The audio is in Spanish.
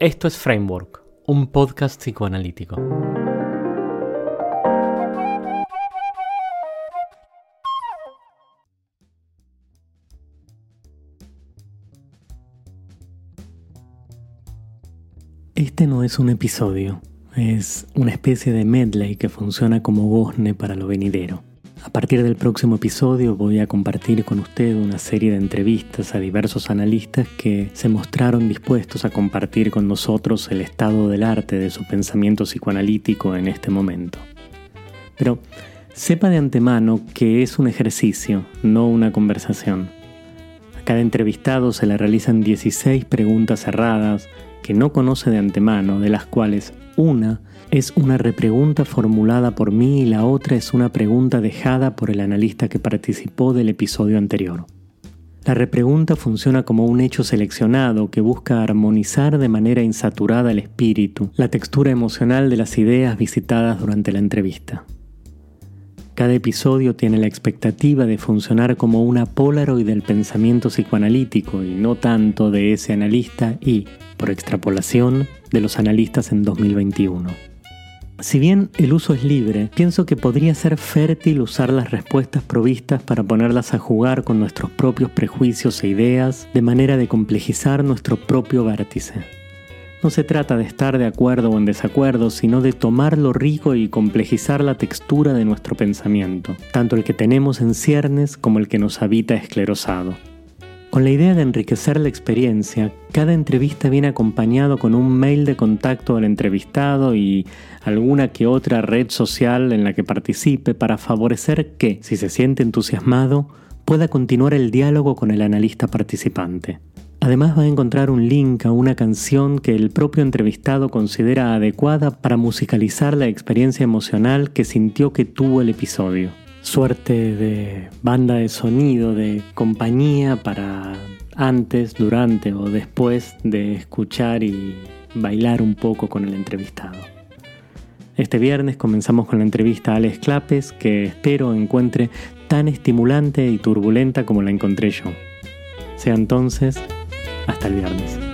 Esto es Framework, un podcast psicoanalítico. Este no es un episodio, es una especie de medley que funciona como gozne para lo venidero. A partir del próximo episodio voy a compartir con usted una serie de entrevistas a diversos analistas que se mostraron dispuestos a compartir con nosotros el estado del arte de su pensamiento psicoanalítico en este momento. Pero sepa de antemano que es un ejercicio, no una conversación. A cada entrevistado se le realizan 16 preguntas cerradas no conoce de antemano, de las cuales una es una repregunta formulada por mí y la otra es una pregunta dejada por el analista que participó del episodio anterior. La repregunta funciona como un hecho seleccionado que busca armonizar de manera insaturada el espíritu, la textura emocional de las ideas visitadas durante la entrevista. Cada episodio tiene la expectativa de funcionar como una Polaroid del pensamiento psicoanalítico y no tanto de ese analista y, por extrapolación, de los analistas en 2021. Si bien el uso es libre, pienso que podría ser fértil usar las respuestas provistas para ponerlas a jugar con nuestros propios prejuicios e ideas de manera de complejizar nuestro propio vértice. No se trata de estar de acuerdo o en desacuerdo, sino de tomar lo rico y complejizar la textura de nuestro pensamiento, tanto el que tenemos en ciernes como el que nos habita esclerosado. Con la idea de enriquecer la experiencia, cada entrevista viene acompañado con un mail de contacto al entrevistado y alguna que otra red social en la que participe para favorecer que, si se siente entusiasmado, pueda continuar el diálogo con el analista participante. Además va a encontrar un link a una canción que el propio entrevistado considera adecuada para musicalizar la experiencia emocional que sintió que tuvo el episodio suerte de banda de sonido, de compañía para antes, durante o después de escuchar y bailar un poco con el entrevistado. Este viernes comenzamos con la entrevista a Alex Clapes, que espero encuentre tan estimulante y turbulenta como la encontré yo. Sea entonces, hasta el viernes.